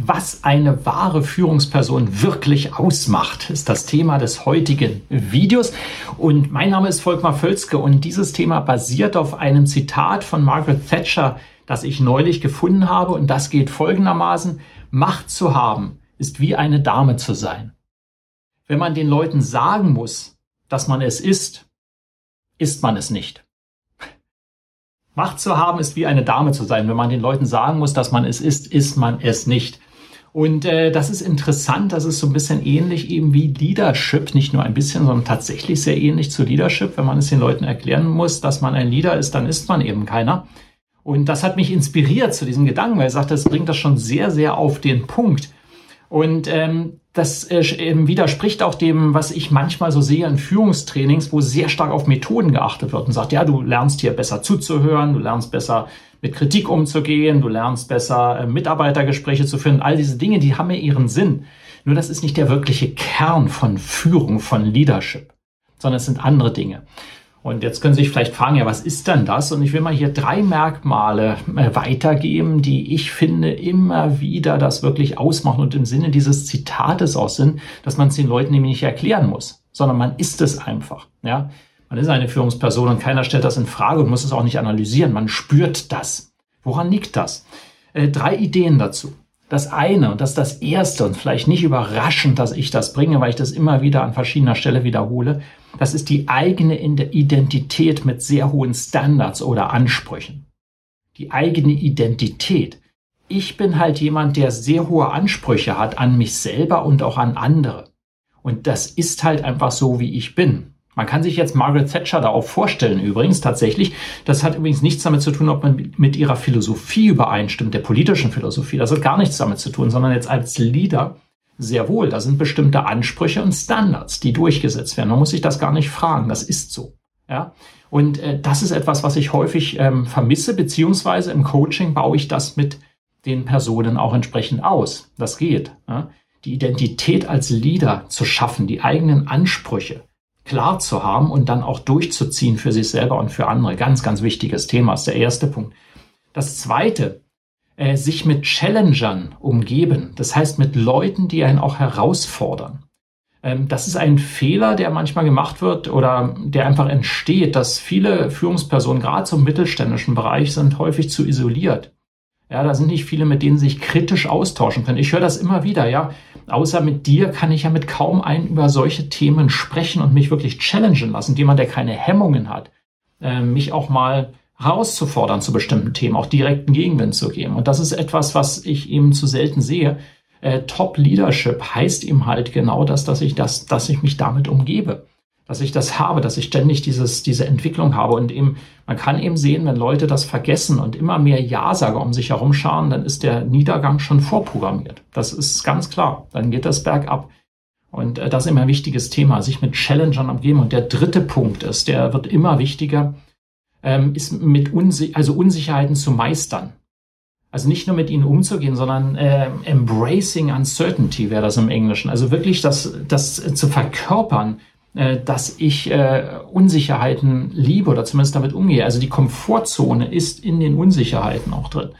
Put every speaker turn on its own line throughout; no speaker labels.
was eine wahre Führungsperson wirklich ausmacht, ist das Thema des heutigen Videos. Und mein Name ist Volkmar Völzke und dieses Thema basiert auf einem Zitat von Margaret Thatcher, das ich neulich gefunden habe. Und das geht folgendermaßen. Macht zu haben ist wie eine Dame zu sein. Wenn man den Leuten sagen muss, dass man es ist, ist man es nicht. Macht zu haben ist wie eine Dame zu sein. Wenn man den Leuten sagen muss, dass man es ist, ist man es nicht. Und äh, das ist interessant, das ist so ein bisschen ähnlich eben wie Leadership, nicht nur ein bisschen, sondern tatsächlich sehr ähnlich zu Leadership. Wenn man es den Leuten erklären muss, dass man ein Leader ist, dann ist man eben keiner. Und das hat mich inspiriert zu diesem Gedanken, weil er sagt, das bringt das schon sehr, sehr auf den Punkt. Und ähm, das äh, widerspricht auch dem, was ich manchmal so sehe in Führungstrainings, wo sehr stark auf Methoden geachtet wird und sagt, ja, du lernst hier besser zuzuhören, du lernst besser mit Kritik umzugehen, du lernst besser äh, Mitarbeitergespräche zu führen. All diese Dinge, die haben ja ihren Sinn. Nur das ist nicht der wirkliche Kern von Führung, von Leadership, sondern es sind andere Dinge. Und jetzt können Sie sich vielleicht fragen, ja, was ist denn das? Und ich will mal hier drei Merkmale äh, weitergeben, die ich finde immer wieder das wirklich ausmachen und im Sinne dieses Zitates auch sind, dass man es den Leuten nämlich nicht erklären muss, sondern man ist es einfach. Ja, man ist eine Führungsperson und keiner stellt das in Frage und muss es auch nicht analysieren. Man spürt das. Woran liegt das? Äh, drei Ideen dazu. Das eine, und das ist das erste, und vielleicht nicht überraschend, dass ich das bringe, weil ich das immer wieder an verschiedener Stelle wiederhole, das ist die eigene Identität mit sehr hohen Standards oder Ansprüchen. Die eigene Identität. Ich bin halt jemand, der sehr hohe Ansprüche hat an mich selber und auch an andere. Und das ist halt einfach so, wie ich bin. Man kann sich jetzt Margaret Thatcher da auch vorstellen, übrigens tatsächlich. Das hat übrigens nichts damit zu tun, ob man mit ihrer Philosophie übereinstimmt, der politischen Philosophie. Das hat gar nichts damit zu tun, sondern jetzt als Leader sehr wohl. Da sind bestimmte Ansprüche und Standards, die durchgesetzt werden. Man muss sich das gar nicht fragen. Das ist so. Ja. Und äh, das ist etwas, was ich häufig ähm, vermisse, beziehungsweise im Coaching baue ich das mit den Personen auch entsprechend aus. Das geht. Ja? Die Identität als Leader zu schaffen, die eigenen Ansprüche, klar zu haben und dann auch durchzuziehen für sich selber und für andere. Ganz, ganz wichtiges Thema ist der erste Punkt. Das zweite, äh, sich mit Challengern umgeben. Das heißt mit Leuten, die einen auch herausfordern. Ähm, das ist ein Fehler, der manchmal gemacht wird oder der einfach entsteht, dass viele Führungspersonen, gerade zum mittelständischen Bereich, sind häufig zu isoliert. Ja, da sind nicht viele, mit denen sich kritisch austauschen können. Ich höre das immer wieder, ja. Außer mit dir kann ich ja mit kaum einen über solche Themen sprechen und mich wirklich challengen lassen. Jemand, der keine Hemmungen hat, äh, mich auch mal herauszufordern zu bestimmten Themen, auch direkten Gegenwind zu geben. Und das ist etwas, was ich eben zu selten sehe. Äh, Top Leadership heißt eben halt genau das, dass ich das, dass ich mich damit umgebe dass ich das habe, dass ich ständig dieses, diese Entwicklung habe. Und eben, man kann eben sehen, wenn Leute das vergessen und immer mehr Ja-Sager um sich herum scharen, dann ist der Niedergang schon vorprogrammiert. Das ist ganz klar. Dann geht das bergab. Und äh, das ist immer ein wichtiges Thema, sich mit Challengern umgeben. Und der dritte Punkt ist, der wird immer wichtiger, ähm, ist mit Unsi also Unsicherheiten zu meistern. Also nicht nur mit ihnen umzugehen, sondern äh, embracing uncertainty wäre das im Englischen. Also wirklich das, das zu verkörpern, äh, dass ich äh, Unsicherheiten liebe oder zumindest damit umgehe. Also die Komfortzone ist in den Unsicherheiten auch drin.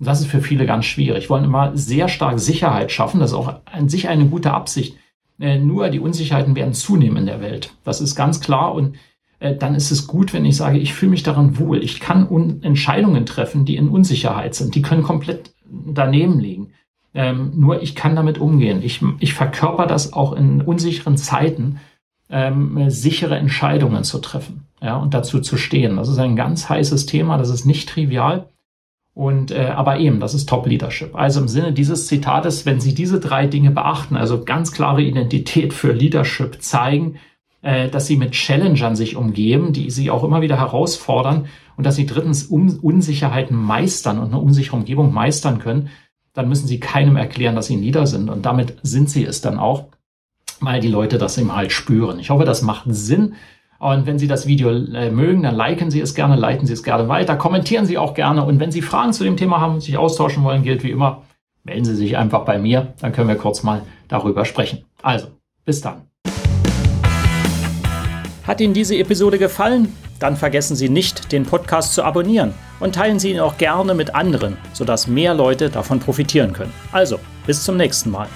Und das ist für viele ganz schwierig. Wollen immer sehr stark Sicherheit schaffen. Das ist auch an sich eine gute Absicht. Äh, nur die Unsicherheiten werden zunehmen in der Welt. Das ist ganz klar. Und äh, dann ist es gut, wenn ich sage, ich fühle mich daran wohl. Ich kann Entscheidungen treffen, die in Unsicherheit sind. Die können komplett daneben liegen. Ähm, nur ich kann damit umgehen. Ich, ich verkörper das auch in unsicheren Zeiten ähm, sichere Entscheidungen zu treffen ja, und dazu zu stehen. Das ist ein ganz heißes Thema, das ist nicht trivial. Und äh, aber eben, das ist Top Leadership. Also im Sinne dieses Zitates, wenn Sie diese drei Dinge beachten, also ganz klare Identität für Leadership zeigen, äh, dass Sie mit Challengern sich umgeben, die Sie auch immer wieder herausfordern und dass Sie drittens um Unsicherheiten meistern und eine unsichere Umgebung meistern können, dann müssen Sie keinem erklären, dass Sie nieder sind. Und damit sind Sie es dann auch, weil die Leute das eben halt spüren. Ich hoffe, das macht Sinn. Und wenn Sie das Video äh, mögen, dann liken Sie es gerne, leiten Sie es gerne weiter, kommentieren Sie auch gerne. Und wenn Sie Fragen zu dem Thema haben und sich austauschen wollen, gilt wie immer, melden Sie sich einfach bei mir. Dann können wir kurz mal darüber sprechen. Also, bis dann. Hat Ihnen diese Episode gefallen? Dann vergessen Sie nicht, den Podcast zu abonnieren und teilen Sie ihn auch gerne mit anderen, sodass mehr Leute davon profitieren können. Also, bis zum nächsten Mal.